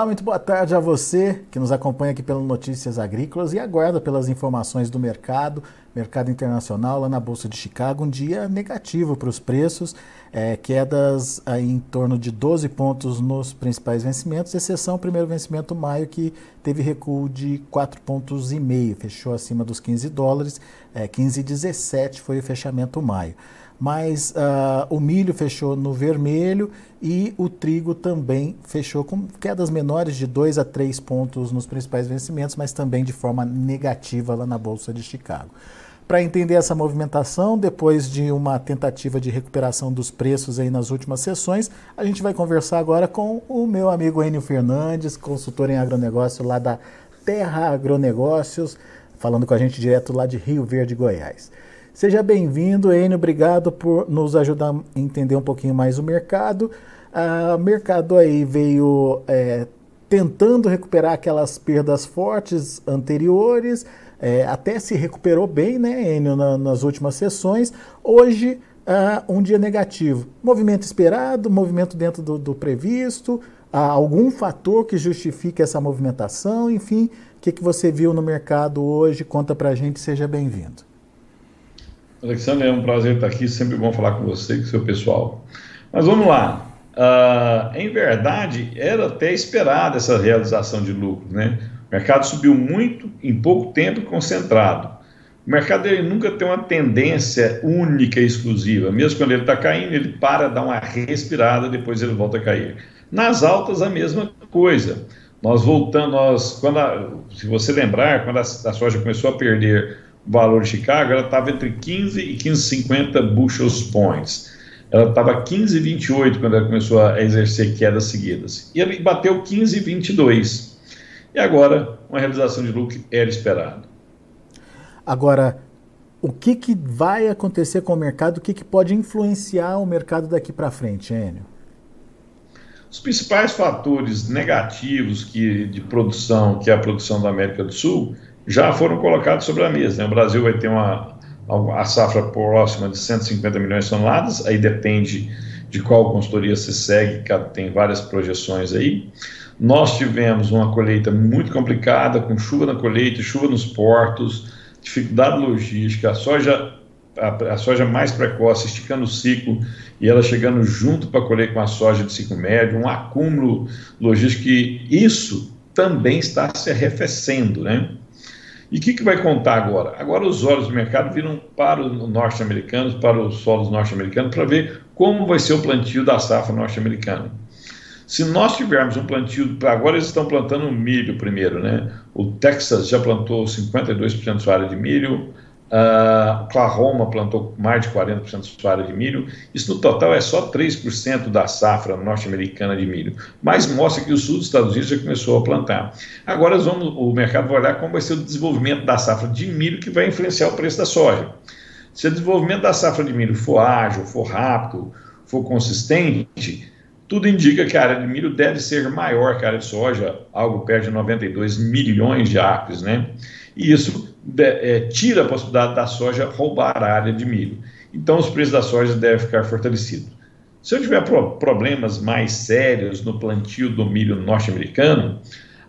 Olá, muito boa tarde a você que nos acompanha aqui pelo Notícias Agrícolas e aguarda pelas informações do mercado, mercado internacional lá na Bolsa de Chicago. Um dia negativo para os preços, é, quedas em torno de 12 pontos nos principais vencimentos, exceção o primeiro vencimento maio que teve recuo de 4 pontos fechou acima dos 15 dólares, é, 15,17 foi o fechamento maio mas uh, o milho fechou no vermelho e o trigo também fechou com quedas menores de 2 a 3 pontos nos principais vencimentos, mas também de forma negativa lá na Bolsa de Chicago. Para entender essa movimentação, depois de uma tentativa de recuperação dos preços aí nas últimas sessões, a gente vai conversar agora com o meu amigo Enio Fernandes, consultor em agronegócio lá da Terra Agronegócios, falando com a gente direto lá de Rio Verde, Goiás. Seja bem-vindo, Enio. Obrigado por nos ajudar a entender um pouquinho mais o mercado. Ah, o mercado aí veio é, tentando recuperar aquelas perdas fortes anteriores, é, até se recuperou bem, né, Enio, na, nas últimas sessões. Hoje, um dia negativo. Movimento esperado, movimento dentro do, do previsto, algum fator que justifique essa movimentação, enfim, o que, que você viu no mercado hoje? Conta pra gente, seja bem-vindo. Alexandre, é um prazer estar aqui, sempre bom falar com você e com o seu pessoal. Mas vamos lá. Uh, em verdade, era até esperada essa realização de lucro, né? O mercado subiu muito em pouco tempo concentrado. O mercado ele nunca tem uma tendência única e exclusiva. Mesmo quando ele está caindo, ele para, dá uma respirada, depois ele volta a cair. Nas altas, a mesma coisa. Nós voltamos, nós, quando a, se você lembrar, quando a, a soja começou a perder valor de Chicago, ela estava entre 15 e 15,50 bushels points. Ela estava 15,28 quando ela começou a exercer quedas seguidas. E ele bateu 15,22. E agora, uma realização de lucro era esperado. Agora, o que, que vai acontecer com o mercado? O que, que pode influenciar o mercado daqui para frente, Enio? Os principais fatores negativos que, de produção, que é a produção da América do Sul, já foram colocados sobre a mesa. Né? O Brasil vai ter uma a safra próxima de 150 milhões de toneladas, aí depende de qual consultoria se segue, tem várias projeções aí. Nós tivemos uma colheita muito complicada, com chuva na colheita, chuva nos portos, dificuldade logística, a soja, a, a soja mais precoce, esticando o ciclo e ela chegando junto para colher com a soja de ciclo médio, um acúmulo logístico e isso também está se arrefecendo, né? E o que, que vai contar agora? Agora os olhos do mercado viram para os norte-americanos, para os solos norte-americanos, para ver como vai ser o plantio da safra norte-americana. Se nós tivermos um plantio, agora eles estão plantando milho primeiro, né? O Texas já plantou 52% de sua área de milho, Uh, Oklahoma plantou mais de 40% da sua área de milho. Isso no total é só 3% da safra norte-americana de milho. Mas mostra que o sul dos Estados Unidos já começou a plantar. Agora vamos, o mercado vai olhar como vai ser o desenvolvimento da safra de milho que vai influenciar o preço da soja. Se o desenvolvimento da safra de milho for ágil, for rápido, for consistente, tudo indica que a área de milho deve ser maior que a área de soja, algo perto de 92 milhões de acres, né? E isso é, tira a possibilidade da soja roubar a área de milho. Então, os preços da soja devem ficar fortalecidos. Se eu tiver pro problemas mais sérios no plantio do milho norte-americano,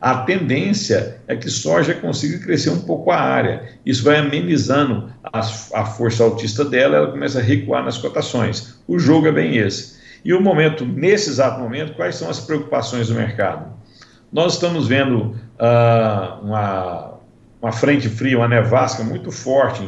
a tendência é que soja consiga crescer um pouco a área. Isso vai amenizando a, a força altista dela, ela começa a recuar nas cotações. O jogo é bem esse. E o momento, nesse exato momento, quais são as preocupações do mercado? Nós estamos vendo uh, uma uma frente fria, uma nevasca muito forte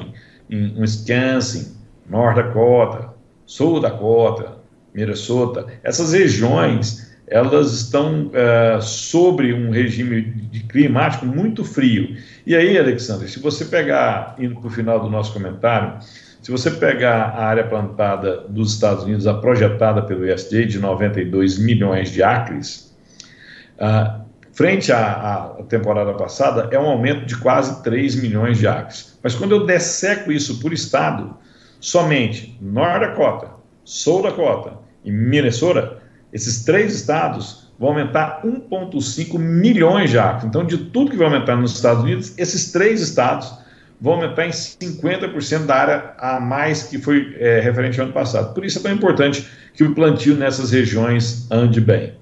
em, em Wisconsin, North Dakota, Sul Dakota, Minnesota. Essas regiões elas estão uh, sobre um regime de climático muito frio. E aí, Alexandre, se você pegar, indo para o final do nosso comentário, se você pegar a área plantada dos Estados Unidos, a projetada pelo USDA de 92 milhões de acres, uh, frente à, à, temporada passada, é um aumento de quase 3 milhões de acres. Mas quando eu desseco isso por estado, somente North Dakota, Sul Dakota e Minnesota, esses três estados vão aumentar 1,5 milhões de acres. Então, de tudo que vai aumentar nos Estados Unidos, esses três estados vão aumentar em 50% da área a mais que foi é, referente ao ano passado. Por isso é tão importante que o plantio nessas regiões ande bem.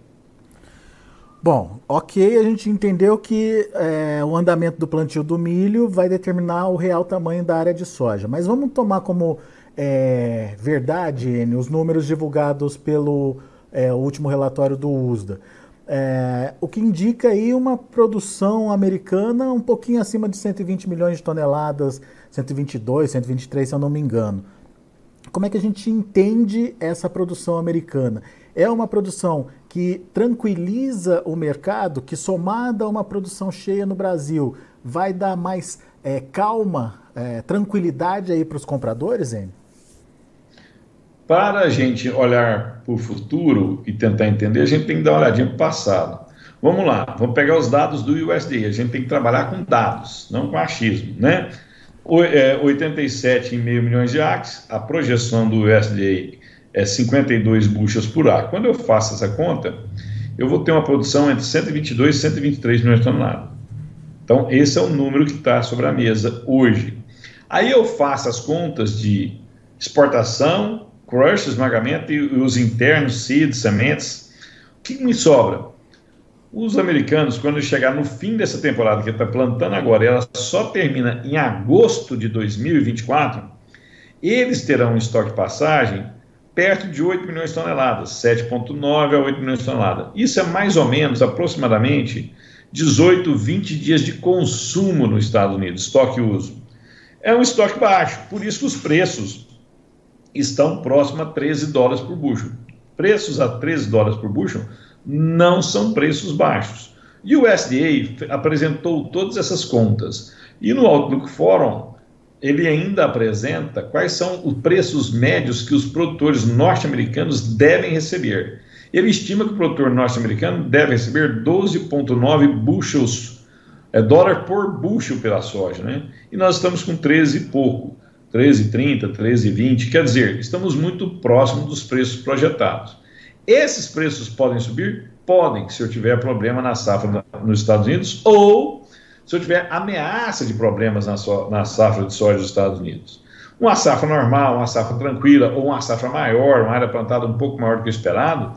Bom, ok, a gente entendeu que é, o andamento do plantio do milho vai determinar o real tamanho da área de soja. Mas vamos tomar como é, verdade, Enio, os números divulgados pelo é, último relatório do USDA. É, o que indica aí uma produção americana um pouquinho acima de 120 milhões de toneladas, 122, 123, se eu não me engano. Como é que a gente entende essa produção americana? É uma produção que tranquiliza o mercado, que somada a uma produção cheia no Brasil, vai dar mais é, calma, é, tranquilidade aí para os compradores, hein? Para a gente olhar para o futuro e tentar entender, a gente tem que dar uma olhadinha para o passado. Vamos lá, vamos pegar os dados do USDA. A gente tem que trabalhar com dados, não com achismo, né? 87,5 é, milhões de acres, a projeção do USDA é 52 buchas por ar. Quando eu faço essa conta, eu vou ter uma produção entre 122 e 123 milhões de toneladas. Então, esse é o número que está sobre a mesa hoje. Aí eu faço as contas de exportação, crush, esmagamento e os internos, seeds, sementes. O que me sobra? Os americanos, quando chegar no fim dessa temporada que está plantando agora, ela só termina em agosto de 2024, eles terão um estoque de passagem perto de 8 milhões de toneladas, 7,9 a 8 milhões de toneladas. Isso é mais ou menos, aproximadamente, 18, 20 dias de consumo nos Estados Unidos, estoque uso. É um estoque baixo, por isso os preços estão próximos a 13 dólares por bushel. Preços a 13 dólares por bushel não são preços baixos. E o USDA apresentou todas essas contas. E no Outlook Forum, ele ainda apresenta quais são os preços médios que os produtores norte-americanos devem receber. Ele estima que o produtor norte-americano deve receber 12,9 bushels, é, dólar por bushel pela soja, né? E nós estamos com 13 e pouco, 13,30, 13,20, quer dizer, estamos muito próximos dos preços projetados. Esses preços podem subir? Podem, se eu tiver problema na safra nos Estados Unidos ou se eu tiver ameaça de problemas na, so, na safra de soja dos Estados Unidos. Uma safra normal, uma safra tranquila, ou uma safra maior, uma área plantada um pouco maior do que o esperado,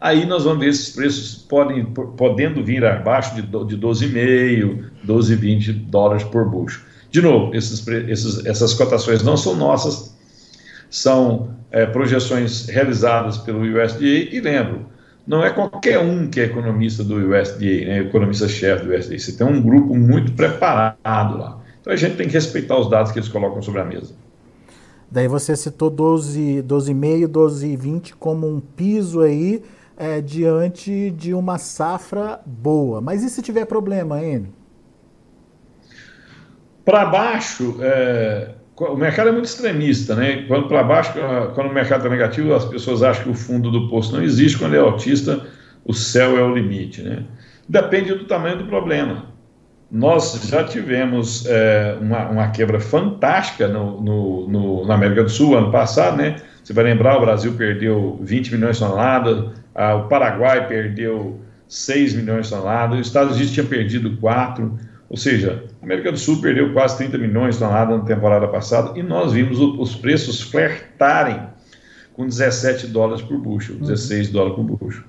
aí nós vamos ver esses preços podem, podendo vir abaixo de, de 12,5, 12,20 dólares por bucho. De novo, esses, esses, essas cotações não são nossas, são é, projeções realizadas pelo USDA, e lembro, não é qualquer um que é economista do USDA, né, economista-chefe do USDA. Você tem um grupo muito preparado lá. Então a gente tem que respeitar os dados que eles colocam sobre a mesa. Daí você citou 12,5, 12 12,20 como um piso aí é, diante de uma safra boa. Mas e se tiver problema, N? Para baixo, é, o mercado é muito extremista, né? Quando para baixo, quando o mercado está negativo, as pessoas acham que o fundo do poço não existe. Quando é autista, o céu é o limite, né? Depende do tamanho do problema. Nós já tivemos é, uma, uma, quebra fantástica no, no, no, na América do Sul ano passado, né? Você vai lembrar, o Brasil perdeu 20 milhões de toneladas, a, o Paraguai perdeu 6 milhões de toneladas, os Estados Unidos tinha perdido 4 ou seja, a América do Sul perdeu quase 30 milhões de toneladas na temporada passada e nós vimos os preços flertarem com 17 dólares por bushel, 16 uhum. dólares por bushel.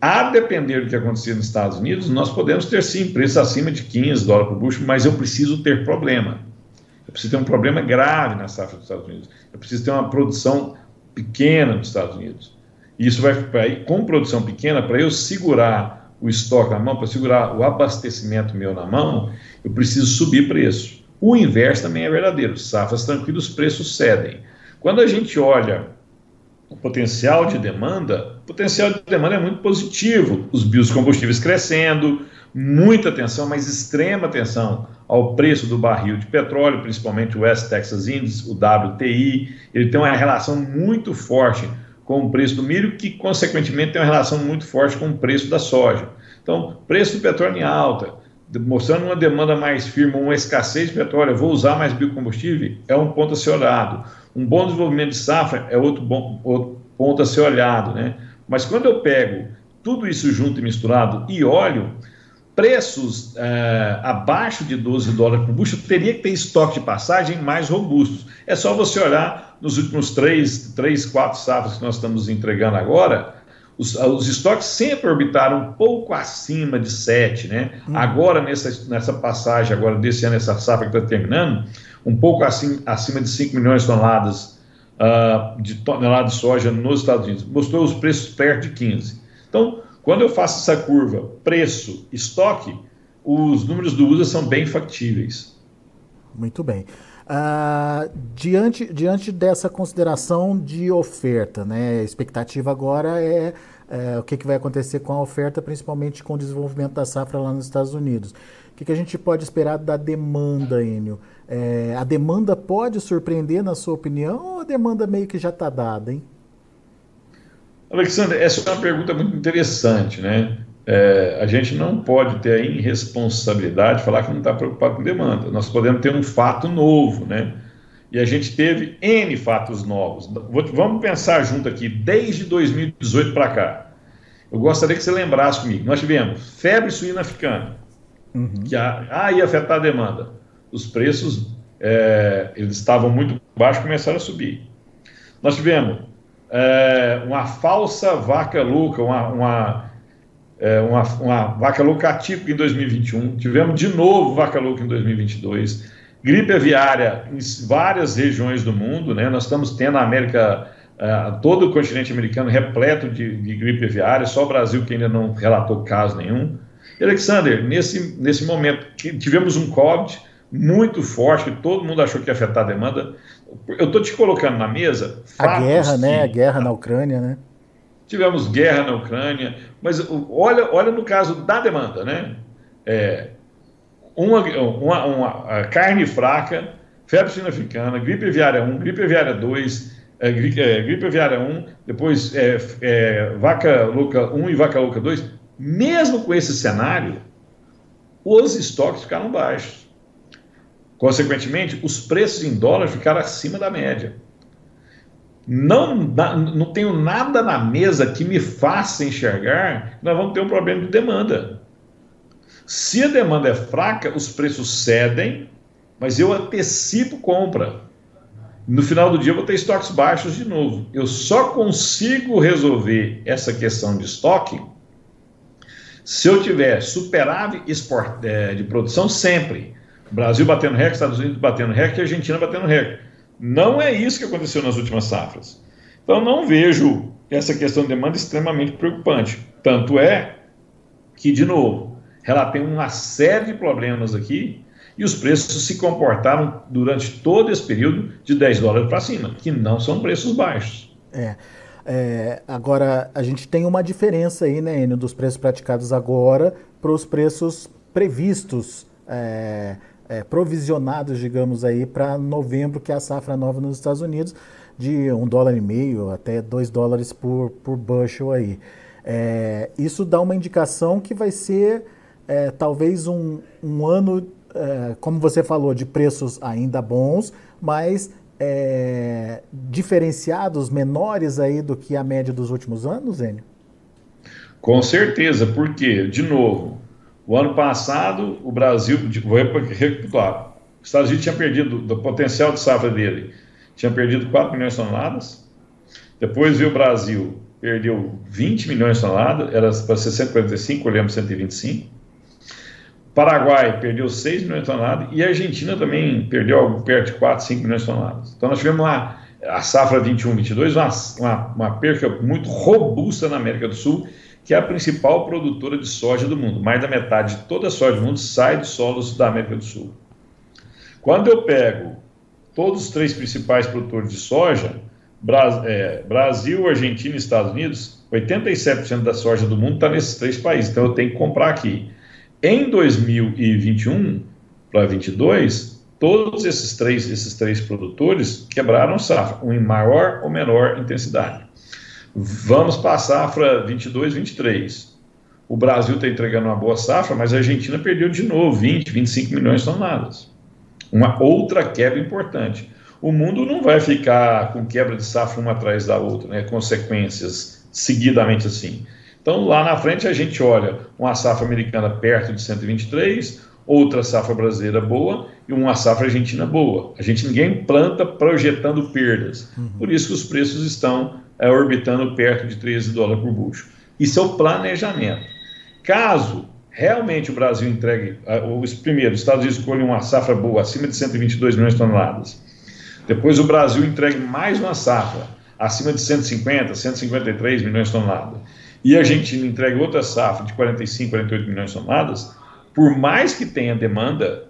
A depender do que acontecer nos Estados Unidos, nós podemos ter sim preços acima de 15 dólares por bushel, mas eu preciso ter problema. Eu preciso ter um problema grave na safra dos Estados Unidos. Eu preciso ter uma produção pequena nos Estados Unidos. E isso vai, vai com produção pequena, para eu segurar o estoque na mão, para segurar o abastecimento meu na mão, eu preciso subir preço. O inverso também é verdadeiro. Safras tranquilas, os preços cedem. Quando a gente olha o potencial de demanda, o potencial de demanda é muito positivo. Os biocombustíveis crescendo, muita atenção, mas extrema atenção ao preço do barril de petróleo, principalmente o West Texas Index, o WTI. Ele tem uma relação muito forte com o preço do milho, que consequentemente tem uma relação muito forte com o preço da soja. Então, preço do petróleo em alta, mostrando uma demanda mais firme, uma escassez de petróleo, eu vou usar mais biocombustível, é um ponto a ser olhado. Um bom desenvolvimento de safra é outro, bom, outro ponto a ser olhado. Né? Mas quando eu pego tudo isso junto e misturado e olho, preços é, abaixo de 12 dólares por bushel, teria que ter estoque de passagem mais robustos. É só você olhar nos últimos três, três quatro safras que nós estamos entregando agora, os, os estoques sempre orbitaram um pouco acima de 7, né? Hum. Agora, nessa, nessa passagem, agora desse ano, essa safra que está terminando, um pouco acima, acima de 5 milhões de toneladas uh, de tonelada de soja nos Estados Unidos. Mostrou os preços perto de 15. Então, quando eu faço essa curva preço, estoque, os números do USA são bem factíveis. Muito bem. Uh, diante, diante dessa consideração de oferta, né, a expectativa agora é, é o que, que vai acontecer com a oferta, principalmente com o desenvolvimento da safra lá nos Estados Unidos. O que, que a gente pode esperar da demanda, Enio? É, a demanda pode surpreender, na sua opinião, ou a demanda meio que já está dada, hein? Alexandre, essa é uma pergunta muito interessante, né? é, a gente não pode ter a irresponsabilidade de falar que não está preocupado com demanda. Nós podemos ter um fato novo, né? E a gente teve N fatos novos. Vamos pensar junto aqui, desde 2018 para cá. Eu gostaria que você lembrasse comigo. Nós tivemos febre suína africana, uhum. que a, ah, ia afetar a demanda. Os preços é, eles estavam muito baixos começaram a subir. Nós tivemos é, uma falsa vaca louca, uma, uma é, uma, uma vaca louca atípica em 2021, tivemos de novo vaca louca em 2022, gripe aviária em várias regiões do mundo, né? Nós estamos tendo a América, uh, todo o continente americano repleto de, de, gripe aviária, só o Brasil que ainda não relatou caso nenhum. Alexander, nesse, nesse momento tivemos um Covid muito forte, que todo mundo achou que ia afetar a demanda. Eu estou te colocando na mesa. A guerra, né? A guerra na Ucrânia, né? tivemos guerra na Ucrânia, mas olha, olha no caso da demanda, né? É, uma, uma, uma carne fraca, febre suína africana, gripe aviária 1, gripe aviária 2, é, gripe, é, gripe aviária 1, depois é, é, vaca louca 1 e vaca louca 2, mesmo com esse cenário, os estoques ficaram baixos. Consequentemente, os preços em dólar ficaram acima da média não, não tenho nada na mesa que me faça enxergar que nós vamos ter um problema de demanda. Se a demanda é fraca, os preços cedem, mas eu antecipo compra. No final do dia eu vou ter estoques baixos de novo. Eu só consigo resolver essa questão de estoque se eu tiver superávit é, de produção sempre. Brasil batendo recorde, Estados Unidos batendo recorde Argentina batendo recorde. Não é isso que aconteceu nas últimas safras. Então, não vejo essa questão de demanda extremamente preocupante. Tanto é que, de novo, relatei uma série de problemas aqui e os preços se comportaram durante todo esse período de 10 dólares para cima, que não são preços baixos. É. É, agora, a gente tem uma diferença aí, né, Enio, dos preços praticados agora para os preços previstos é, é, provisionados, digamos aí, para novembro, que é a safra nova nos Estados Unidos, de um dólar e meio até dois dólares por, por bushel aí. É, isso dá uma indicação que vai ser é, talvez um, um ano, é, como você falou, de preços ainda bons, mas é, diferenciados, menores aí do que a média dos últimos anos, Enio? Com certeza, porque, de novo, o ano passado, o Brasil, vou recapitular, os Estados Unidos tinha perdido, do potencial de safra dele, tinha perdido 4 milhões de toneladas. Depois veio o Brasil, perdeu 20 milhões de toneladas, era para ser 145, olhamos 125. Paraguai perdeu 6 milhões de toneladas e a Argentina também perdeu algo perto de 4, 5 milhões de toneladas. Então nós tivemos uma, a safra 21-22, uma, uma, uma perca muito robusta na América do Sul que é a principal produtora de soja do mundo. Mais da metade de toda a soja do mundo sai dos solos da América do Sul. Quando eu pego todos os três principais produtores de soja, é, Brasil, Argentina e Estados Unidos, 87% da soja do mundo está nesses três países. Então eu tenho que comprar aqui. Em 2021 para 2022, todos esses três, esses três produtores quebraram safra, um em maior ou menor intensidade. Vamos para a safra 22, 23. O Brasil está entregando uma boa safra, mas a Argentina perdeu de novo 20, 25 milhões de toneladas. Uma outra quebra importante. O mundo não vai ficar com quebra de safra uma atrás da outra, né? consequências seguidamente assim. Então, lá na frente, a gente olha uma safra americana perto de 123, outra safra brasileira boa e uma safra argentina boa. A gente ninguém planta projetando perdas. Uhum. Por isso que os preços estão é, orbitando perto de 13 dólares por bucho. Isso é o planejamento. Caso realmente o Brasil entregue, os primeiros, os Estados Unidos escolhem uma safra boa, acima de 122 milhões de toneladas, depois o Brasil entregue mais uma safra, acima de 150, 153 milhões de toneladas, e a Argentina entregue outra safra de 45, 48 milhões de toneladas, por mais que tenha demanda,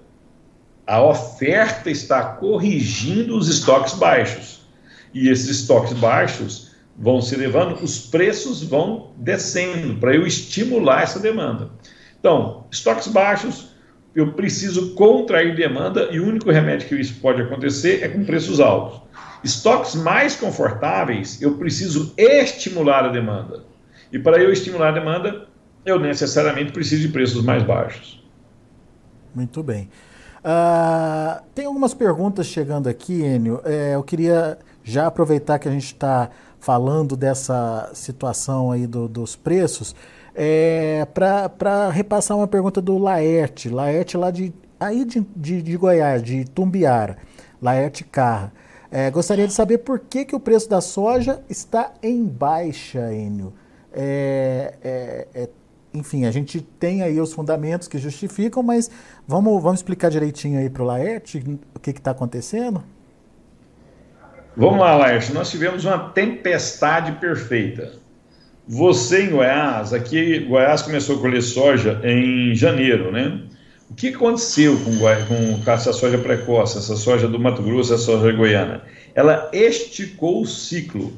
a oferta está corrigindo os estoques baixos. E esses estoques baixos vão se elevando, os preços vão descendo para eu estimular essa demanda. Então, estoques baixos, eu preciso contrair demanda e o único remédio que isso pode acontecer é com preços altos. Estoques mais confortáveis, eu preciso estimular a demanda. E para eu estimular a demanda, eu necessariamente preciso de preços mais baixos. Muito bem. Uh, tem algumas perguntas chegando aqui, Enio. É, eu queria já aproveitar que a gente está falando dessa situação aí do, dos preços é, para repassar uma pergunta do Laerte, Laerte lá de, aí de, de, de Goiás, de Tumbiara, Laerte Carra. É, gostaria de saber por que, que o preço da soja está em baixa, Enio. É, é, é, enfim, a gente tem aí os fundamentos que justificam, mas vamos, vamos explicar direitinho aí para o Laerte o que está acontecendo? Vamos lá, Laerte. Nós tivemos uma tempestade perfeita. Você em Goiás, aqui Goiás começou a colher soja em janeiro, né? O que aconteceu com, com, com essa soja precoce, essa soja do Mato Grosso, essa soja goiana? Ela esticou o ciclo.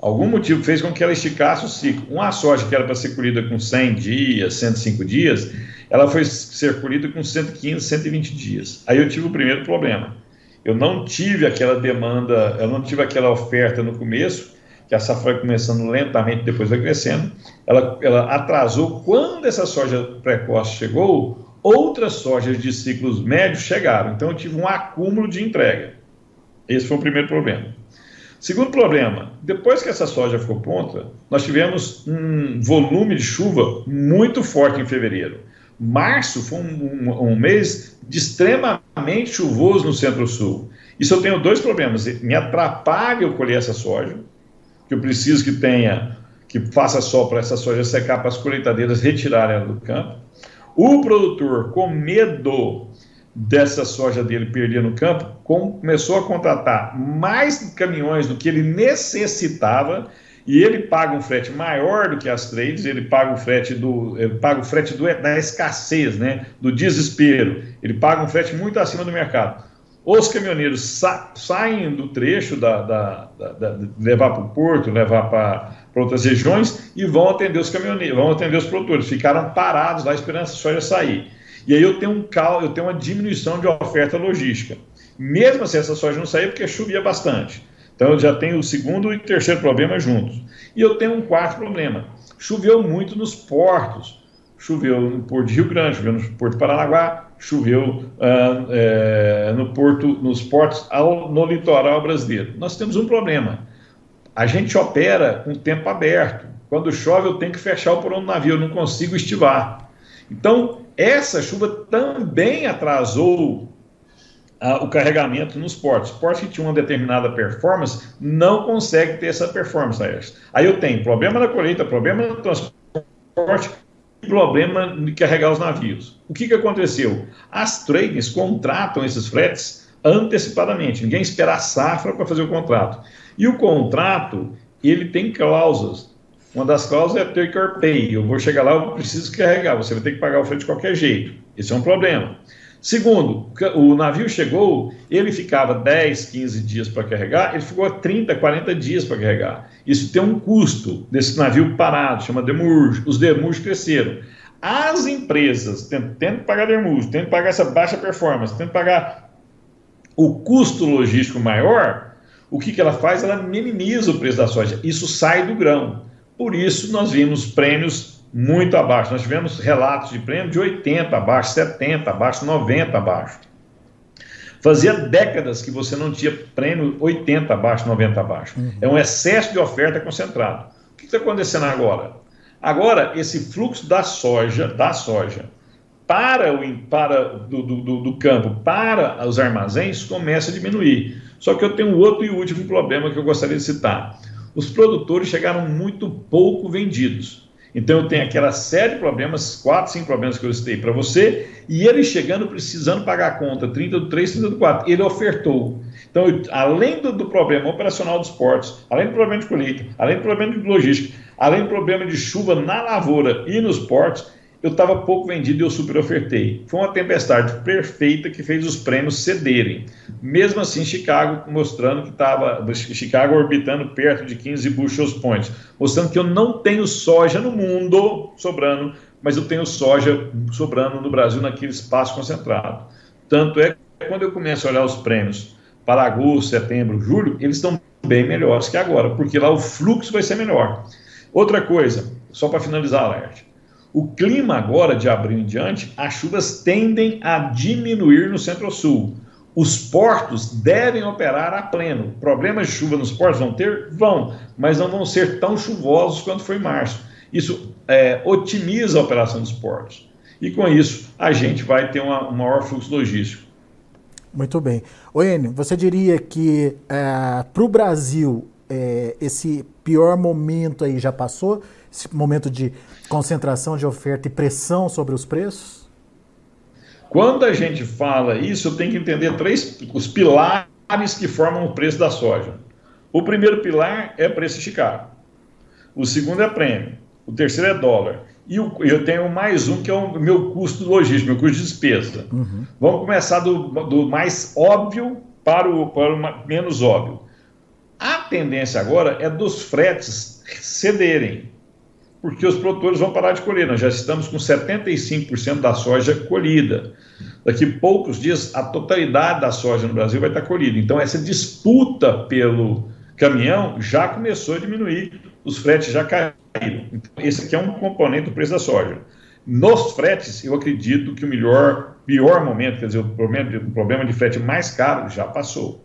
Algum motivo fez com que ela esticasse o ciclo. Uma soja que era para ser colhida com 100 dias, 105 dias, ela foi ser colhida com 115, 120 dias. Aí eu tive o primeiro problema. Eu não tive aquela demanda, eu não tive aquela oferta no começo, que a safra começando lentamente, depois vai crescendo, ela, ela atrasou. Quando essa soja precoce chegou, outras sojas de ciclos médios chegaram. Então eu tive um acúmulo de entrega. Esse foi o primeiro problema. Segundo problema, depois que essa soja ficou pronta, nós tivemos um volume de chuva muito forte em fevereiro. Março foi um, um, um mês de extremamente chuvoso no centro-sul. Isso eu tenho dois problemas. Me atrapalha eu colher essa soja, que eu preciso que tenha, que faça sol para essa soja secar para as colheitadeiras retirarem ela do campo. O produtor, com medo dessa soja dele perder no campo, começou a contratar mais caminhões do que ele necessitava e ele paga um frete maior do que as trades, ele paga o frete do, ele paga o frete do, da escassez, né, do desespero. Ele paga um frete muito acima do mercado. Os caminhoneiros sa saem do trecho da, da, da, da levar para o porto, levar para outras regiões e vão atender os caminhoneiros, vão atender os produtores. Ficaram parados lá esperando a soja sair. E aí eu tenho um cal, eu tenho uma diminuição de oferta logística. Mesmo assim, essa soja não saía porque chovia bastante. Então eu já tenho o segundo e terceiro problema juntos. E eu tenho um quarto problema. Choveu muito nos portos. Choveu no Porto de Rio Grande, choveu no Porto de Paranaguá, choveu é, no porto, nos portos ao, no litoral brasileiro. Nós temos um problema. A gente opera com tempo aberto. Quando chove, eu tenho que fechar o porão do navio, eu não consigo estivar. Então, essa chuva também atrasou o carregamento nos portos. Portos que tinham uma determinada performance não consegue ter essa performance. Aí eu tenho problema na colheita, problema no transporte, problema de carregar os navios. O que, que aconteceu? As traders contratam esses fretes antecipadamente. Ninguém espera a safra para fazer o contrato. E o contrato, ele tem cláusulas. Uma das cláusulas é take or pay. Eu vou chegar lá, eu preciso carregar. Você vai ter que pagar o frete de qualquer jeito. Esse é um problema. Segundo, o navio chegou, ele ficava 10, 15 dias para carregar, ele ficou 30, 40 dias para carregar. Isso tem um custo desse navio parado, chama demurge. Os demurge cresceram. As empresas tendo que pagar demurge, tendo que pagar essa baixa performance, tendo que pagar o custo logístico maior, o que, que ela faz? Ela minimiza o preço da soja. Isso sai do grão. Por isso, nós vimos prêmios muito abaixo. Nós tivemos relatos de prêmio de 80 abaixo, 70 abaixo, 90 abaixo. Fazia décadas que você não tinha prêmio 80 abaixo, 90 abaixo. Uhum. É um excesso de oferta concentrado. O que está acontecendo agora? Agora, esse fluxo da soja, da soja, para o para do, do, do campo para os armazéns começa a diminuir. Só que eu tenho um outro e último problema que eu gostaria de citar. os produtores chegaram muito pouco vendidos. Então eu tenho aquela série de problemas, quatro, cinco problemas que eu citei para você, e ele chegando precisando pagar a conta, 30 do 3, 30 do 4, ele ofertou. Então, eu, além do, do, problema operacional dos portos, além do problema de colheita, além do problema de logística, além do problema de chuva na lavoura e nos portos, eu estava pouco vendido e eu super ofertei. Foi uma tempestade perfeita que fez os prêmios cederem. Mesmo assim, Chicago mostrando que estava, Chicago orbitando perto de 15 bushels points, mostrando que eu não tenho soja no mundo sobrando, mas eu tenho soja sobrando no Brasil naquele espaço concentrado. Tanto é que quando eu começo a olhar os prêmios para agosto, setembro, julho, eles estão bem melhores que agora, porque lá o fluxo vai ser melhor. Outra coisa, só para finalizar, Laerte, o clima agora, de abril em diante, as chuvas tendem a diminuir no centro-sul. Os portos devem operar a pleno. Problemas de chuva nos portos vão ter? Vão, mas não vão ser tão chuvosos quanto foi em março. Isso é, otimiza a operação dos portos. E com isso, a gente vai ter uma, um maior fluxo logístico. Muito bem. Oene, você diria que é, para o Brasil é, esse pior momento aí já passou? Esse momento de concentração de oferta e pressão sobre os preços? Quando a gente fala isso, eu tenho que entender três os pilares que formam o preço da soja. O primeiro pilar é preço de Chicago. O segundo é prêmio. O terceiro é dólar. E eu tenho mais um que é o meu custo logístico, meu custo de despesa. Uhum. Vamos começar do, do, mais óbvio para o, para o menos óbvio. A tendência agora é dos fretes cederem porque os produtores vão parar de colher. Nós já estamos com 75% da soja colhida. Daqui poucos dias, a totalidade da soja no Brasil vai estar colhida. Então, essa disputa pelo caminhão já começou a diminuir, os fretes já caíram. Então, esse aqui é um componente do preço da soja. Nos fretes, eu acredito que o melhor, pior momento, quer dizer, o problema de, o problema de frete mais caro já passou.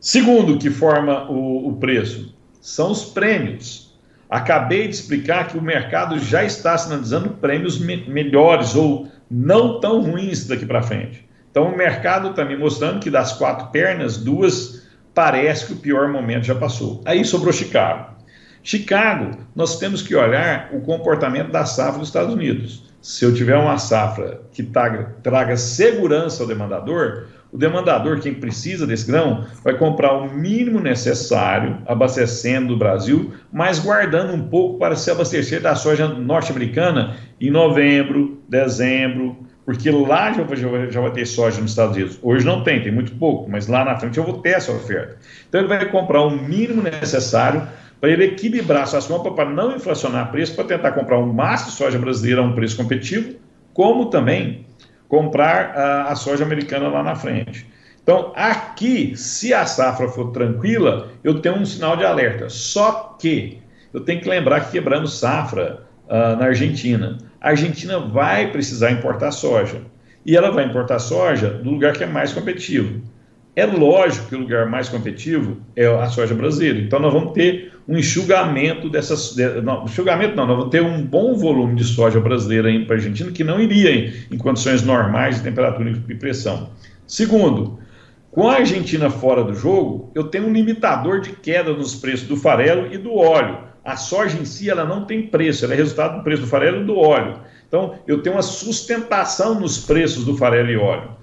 Segundo que forma o, o preço são os prêmios. Acabei de explicar que o mercado já está sinalizando prêmios me melhores ou não tão ruins daqui para frente. Então o mercado está me mostrando que das quatro pernas, duas parece que o pior momento já passou. Aí sobrou Chicago. Chicago, nós temos que olhar o comportamento da safra dos Estados Unidos. Se eu tiver uma safra que traga, traga segurança ao demandador, o demandador, quem precisa desse grão, vai comprar o mínimo necessário, abastecendo o Brasil, mas guardando um pouco para se abastecer da soja norte-americana em novembro, dezembro, porque lá já, já, já vai ter soja nos Estados Unidos. Hoje não tem, tem muito pouco, mas lá na frente eu vou ter essa oferta. Então ele vai comprar o mínimo necessário para ele equilibrar suas compras para não inflacionar preço, para tentar comprar um máximo de soja brasileira a um preço competitivo, como também comprar a, a soja americana lá na frente. Então, aqui, se a safra for tranquila, eu tenho um sinal de alerta. Só que eu tenho que lembrar que quebramos safra uh, na Argentina. A Argentina vai precisar importar soja. E ela vai importar soja do lugar que é mais competitivo. É lógico que o lugar mais competitivo é a soja brasileira. Então, nós vamos ter um enxugamento dessas. De, não, enxugamento não, nós vamos ter um bom volume de soja brasileira indo para a Argentina que não iria em, em condições normais de temperatura e pressão. Segundo, com a Argentina fora do jogo, eu tenho um limitador de queda nos preços do farelo e do óleo. A soja em si ela não tem preço, ela é resultado do preço do farelo e do óleo. Então, eu tenho uma sustentação nos preços do farelo e óleo.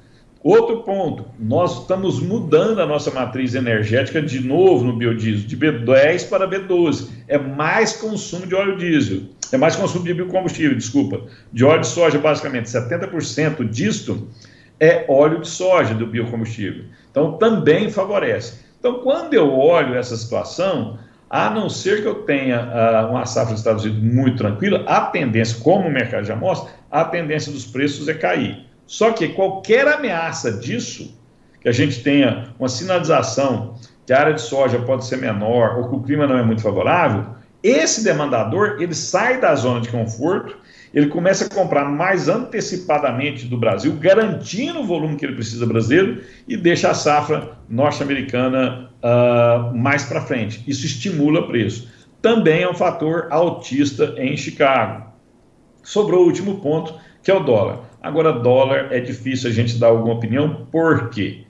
Outro ponto, nós estamos mudando a nossa matriz energética de novo no biodiesel, de B10 para B12. É mais consumo de óleo diesel, é mais consumo de biocombustível, desculpa, de óleo de soja, basicamente. 70% disto é óleo de soja do biocombustível. Então, também favorece. Então, quando eu olho essa situação, a não ser que eu tenha uh, uma safra dos Estados Unidos muito tranquila, a tendência, como o mercado já mostra, a tendência dos preços é cair. Só que qualquer ameaça disso, que a gente tenha uma sinalização que a área de soja pode ser menor ou que o clima não é muito favorável, esse demandador ele sai da zona de conforto, ele começa a comprar mais antecipadamente do Brasil, garantindo o volume que ele precisa brasileiro e deixa a safra norte-americana uh, mais para frente. Isso estimula preço. Também é um fator altista em Chicago. Sobrou o último ponto, que é o dólar. Agora, dólar é difícil a gente dar alguma opinião, por quê?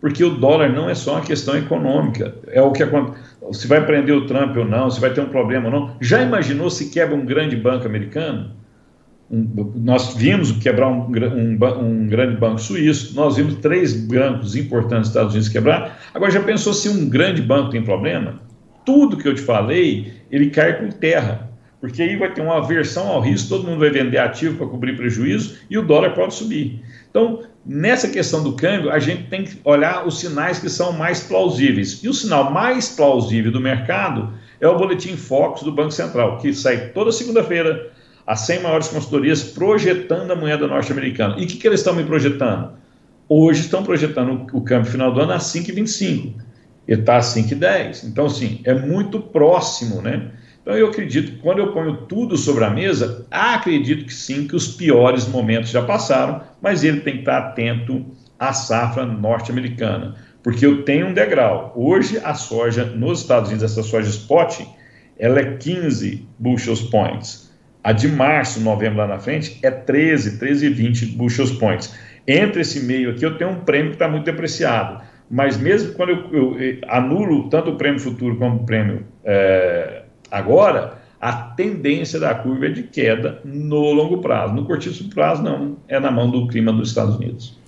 porque o dólar não é só uma questão econômica, é o que acontece. Se vai prender o Trump ou não, se vai ter um problema ou não. Já imaginou se quebra um grande banco americano? Um, nós vimos quebrar um, um, um, grande banco suíço, nós vimos três bancos importantes dos Estados Unidos quebrar. Agora, já pensou se um grande banco tem problema? Tudo que eu te falei, ele cai por terra, porque aí vai ter uma aversão ao risco, todo mundo vai vender ativo para cobrir prejuízo e o dólar pode subir. Então, nessa questão do câmbio, a gente tem que olhar os sinais que são mais plausíveis. E o sinal mais plausível do mercado é o boletim Focus do Banco Central, que sai toda segunda-feira as 100 maiores consultorias projetando a moeda norte-americana. E o que, que eles estão me projetando? Hoje estão projetando o câmbio final do ano a 5,25. Ele está a 5,10. Então, assim, é muito próximo, né? Então, eu acredito que quando eu ponho tudo sobre a mesa, acredito que sim, que os piores momentos já passaram, mas ele tem que estar atento à safra norte-americana. Porque eu tenho um degrau. Hoje, a soja nos Estados Unidos, essa soja spot, ela é 15 bushels points. A de março, novembro lá na frente, é 13, 13 e 20 bushels points. Entre esse meio aqui, eu tenho um prêmio que está muito depreciado. Mas mesmo quando eu, eu, eu, anulo tanto o prêmio futuro como o prêmio é, agora, a tendência da curva é de queda no longo prazo. No curtíssimo prazo, não. É na mão do clima dos Estados Unidos.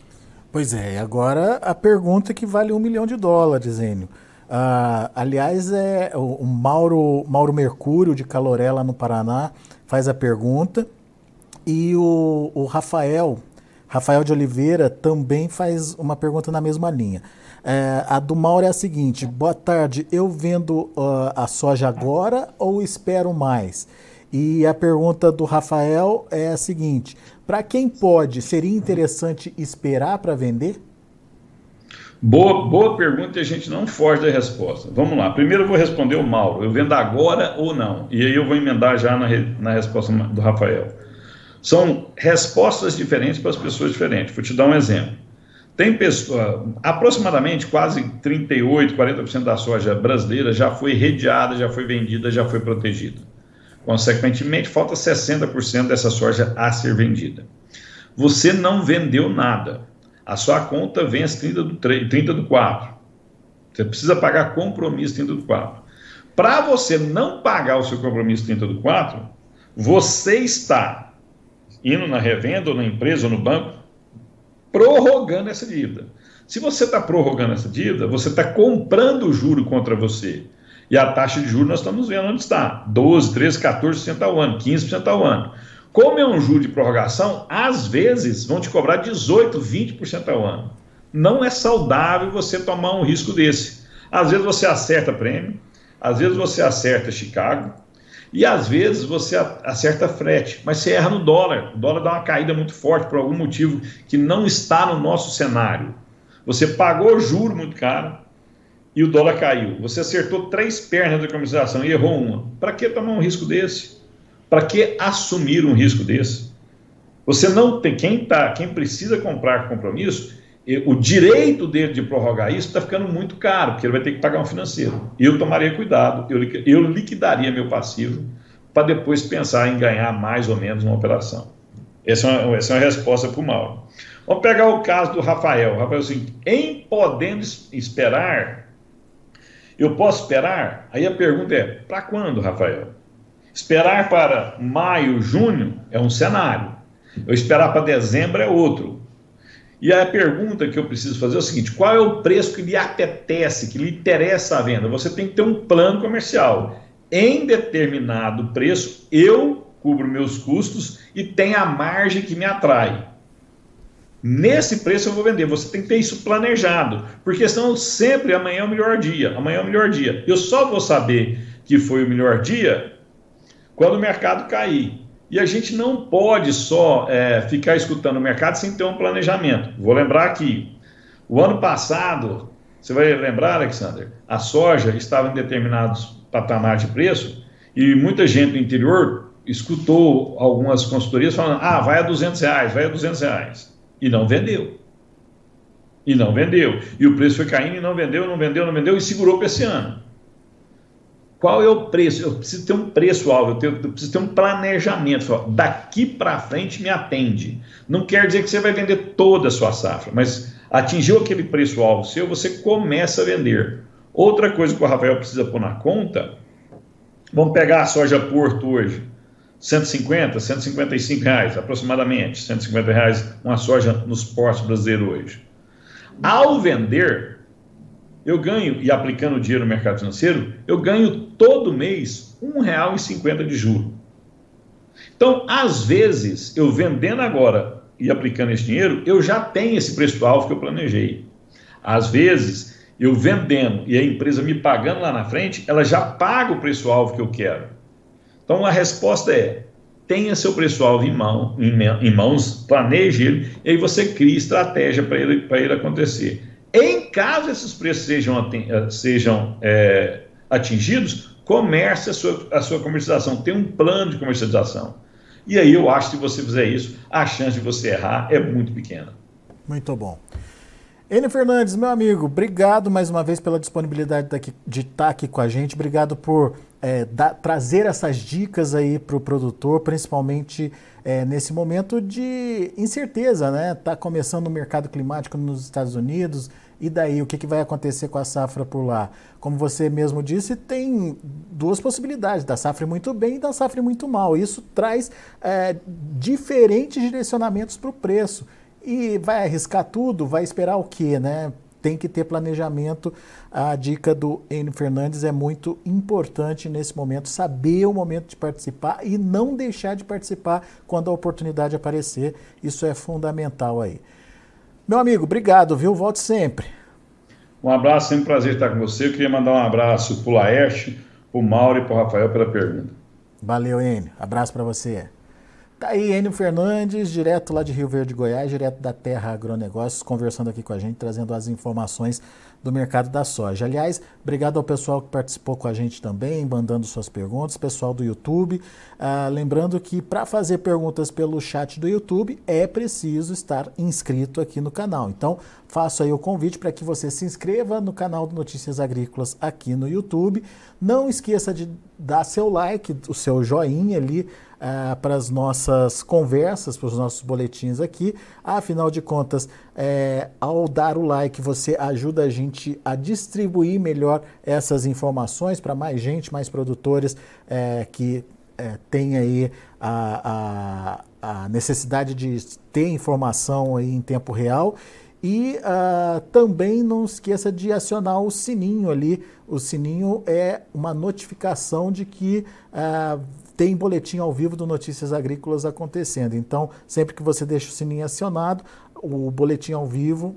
Pois é, agora a pergunta que vale um milhão de dólares, Enio. Uh, aliás, é o, o Mauro, Mauro Mercúrio, de Calorela, no Paraná, faz a pergunta. E o, o Rafael, Rafael de Oliveira, também faz uma pergunta na mesma linha. É, a do Mauro é a seguinte: boa tarde, eu vendo uh, a soja agora ou espero mais? E a pergunta do Rafael é a seguinte: para quem pode, seria interessante esperar para vender? Boa, boa pergunta e a gente não foge da resposta. Vamos lá. Primeiro eu vou responder o Mauro. Eu vendo agora ou não? E aí eu vou emendar já na, na resposta do Rafael. São respostas diferentes para as pessoas diferentes. Vou te dar um exemplo. Tem pessoa, aproximadamente quase 38, 40% da soja brasileira já foi redeada, já foi vendida, já foi protegida. Consequentemente, falta 60% dessa soja a ser vendida. Você não vendeu nada a sua conta vence 30 do, 3, 30 do 4. Você precisa pagar compromisso 30 do 4. Para você não pagar o seu compromisso 30 do 4, você está indo na revenda ou na empresa ou no banco prorrogando essa dívida. Se você está prorrogando essa dívida, você está comprando o juro contra você. E a taxa de juros nós estamos vendo onde está: 12, 13, 14% ao ano, 15% ao ano. Como é um juro de prorrogação, às vezes vão te cobrar 18, 20% ao ano. Não é saudável você tomar um risco desse. Às vezes você acerta prêmio, às vezes você acerta Chicago, e às vezes você acerta frete, mas você erra no dólar. O dólar dá uma caída muito forte por algum motivo que não está no nosso cenário. Você pagou juro muito caro e o dólar caiu. Você acertou três pernas da comercialização e errou uma. Para que tomar um risco desse? Para que assumir um risco desse? Você não tem quem tá, quem precisa comprar compromisso, o direito dele de prorrogar isso está ficando muito caro, porque ele vai ter que pagar um financeiro. Eu tomaria cuidado, eu, eu liquidaria meu passivo para depois pensar em ganhar mais ou menos uma operação. Essa é uma, essa é uma resposta para o Mauro. Vamos pegar o caso do Rafael. Rafael, assim, em podendo esperar, eu posso esperar? Aí a pergunta é: para quando, Rafael? Esperar para maio, junho é um cenário. Eu esperar para dezembro é outro. E a pergunta que eu preciso fazer é o seguinte: qual é o preço que lhe apetece, que lhe interessa a venda? Você tem que ter um plano comercial. Em determinado preço, eu cubro meus custos e tem a margem que me atrai. Nesse preço eu vou vender. Você tem que ter isso planejado, porque senão sempre amanhã é o melhor dia. Amanhã é o melhor dia. Eu só vou saber que foi o melhor dia quando o mercado cair. E a gente não pode só é, ficar escutando o mercado sem ter um planejamento. Vou lembrar aqui, o ano passado, você vai lembrar, Alexander, a soja estava em determinados patamares de preço e muita gente do interior escutou algumas consultorias falando, ah, vai a 200 reais, vai a 200 reais. E não vendeu. E não vendeu. E o preço foi caindo e não vendeu, não vendeu, não vendeu e segurou para esse ano. Qual é o preço? Eu preciso ter um preço-alvo, eu, eu, preciso ter um planejamento. Daqui para frente me atende. Não quer dizer que você vai vender toda a sua safra, mas Atingiu aquele preço-alvo seu, você começa a vender. Outra coisa que o Rafael precisa pôr na conta, vamos pegar a soja Porto hoje, 150, 155 reais aproximadamente, 150 reais uma soja nos portos brasileiros hoje. Ao vender, eu ganho, e aplicando o dinheiro no mercado financeiro, eu ganho todo mês R$ 1,50 de juro. Então, às vezes, eu vendendo agora e aplicando esse dinheiro, eu já tenho esse preço-alvo que eu planejei. Às vezes, eu vendendo e a empresa me pagando lá na frente, ela já paga o preço-alvo que eu quero. Então, a resposta é: tenha seu preço-alvo em, mão, em, mãos, planeje ele, e aí você cria estratégia para ele, ele acontecer. Em caso esses preços sejam, eh, sejam é, atingidos, comece a sua, a sua comercialização, tem um plano de comercialização. E aí eu acho que se você fizer isso, a chance de você errar é muito pequena. Muito bom. Enio Fernandes, meu amigo, obrigado mais uma vez pela disponibilidade de estar aqui com a gente. Obrigado por é, da, trazer essas dicas aí para o produtor, principalmente é, nesse momento de incerteza, né? Está começando o mercado climático nos Estados Unidos, e daí o que, que vai acontecer com a safra por lá? Como você mesmo disse, tem duas possibilidades, da safra muito bem e da safra muito mal. Isso traz é, diferentes direcionamentos para o preço e vai arriscar tudo, vai esperar o quê, né? Tem que ter planejamento. A dica do Enio Fernandes é muito importante nesse momento, saber o momento de participar e não deixar de participar quando a oportunidade aparecer. Isso é fundamental aí. Meu amigo, obrigado, viu? Volte sempre. Um abraço, sempre um prazer estar com você. Eu queria mandar um abraço para o Laerte, para o Mauro e para o Rafael pela pergunta. Valeu, Enio. Abraço para você. Tá aí Enio Fernandes, direto lá de Rio Verde, Goiás, direto da Terra Agronegócios, conversando aqui com a gente, trazendo as informações do mercado da soja. Aliás, obrigado ao pessoal que participou com a gente também, mandando suas perguntas, pessoal do YouTube. Ah, lembrando que para fazer perguntas pelo chat do YouTube é preciso estar inscrito aqui no canal. Então, faço aí o convite para que você se inscreva no canal do Notícias Agrícolas aqui no YouTube. Não esqueça de dar seu like, o seu joinha ali uh, para as nossas conversas, para os nossos boletins aqui. Afinal de contas, é, ao dar o like, você ajuda a gente a distribuir melhor essas informações para mais gente, mais produtores é, que é, tem aí a, a, a, necessidade de ter informação aí em tempo real. E uh, também não esqueça de acionar o sininho ali. O sininho é uma notificação de que uh, tem boletim ao vivo do Notícias Agrícolas acontecendo. Então, sempre que você deixa o sininho acionado, o boletim ao vivo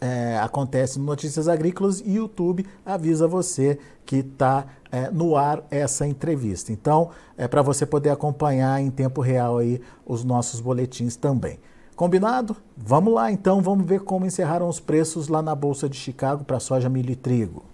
é, acontece no Notícias Agrícolas e YouTube avisa você que está é, no ar essa entrevista. Então, é para você poder acompanhar em tempo real aí os nossos boletins também. Combinado? Vamos lá então, vamos ver como encerraram os preços lá na Bolsa de Chicago para soja, milho e trigo.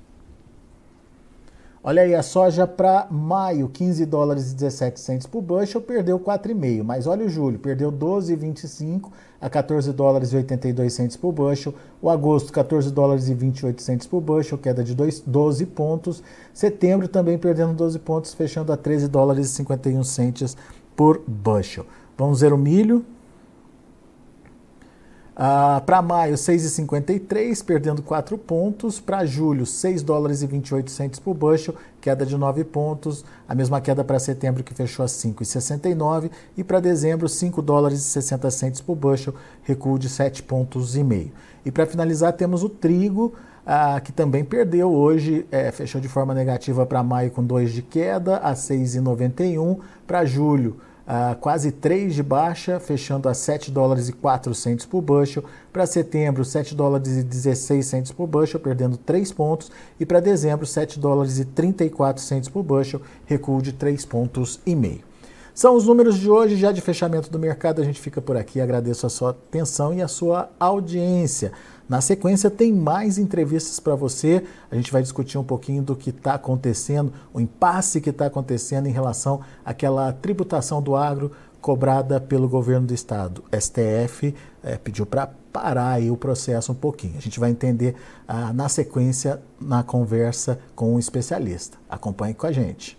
Olha aí, a soja para maio, 15 dólares e 17 centos por bushel, perdeu 4,5. Mas olha o julho, perdeu 12,25 a 14 dólares e 82 centos por bushel. O agosto, 14 dólares e 28 centos por bushel, queda de 2, 12 pontos. Setembro também perdendo 12 pontos, fechando a 13 dólares e 51 centos por bushel. Vamos ver o milho. Ah, para maio, 6,53, perdendo 4 pontos. Para julho, 6 dólares e 28 centos por bushel, queda de 9 pontos. A mesma queda para setembro, que fechou a 5,69. E para dezembro, 5 dólares e 60 centos por bushel, recuo de 7 pontos e meio. E para finalizar, temos o trigo, ah, que também perdeu hoje, é, fechou de forma negativa para maio com 2 de queda, a 6,91. Para julho, Uh, quase 3 de baixa, fechando a 7 dólares e 4 centos por bushel. Para setembro, 7 dólares e 16 centos por bushel, perdendo 3 pontos. E para dezembro, 7 dólares e 34 centos por bushel, recuo de 3 pontos e meio. São os números de hoje, já de fechamento do mercado. A gente fica por aqui. Agradeço a sua atenção e a sua audiência. Na sequência, tem mais entrevistas para você. A gente vai discutir um pouquinho do que está acontecendo, o impasse que está acontecendo em relação àquela tributação do agro cobrada pelo governo do estado. STF é, pediu para parar aí o processo um pouquinho. A gente vai entender ah, na sequência, na conversa com um especialista. Acompanhe com a gente.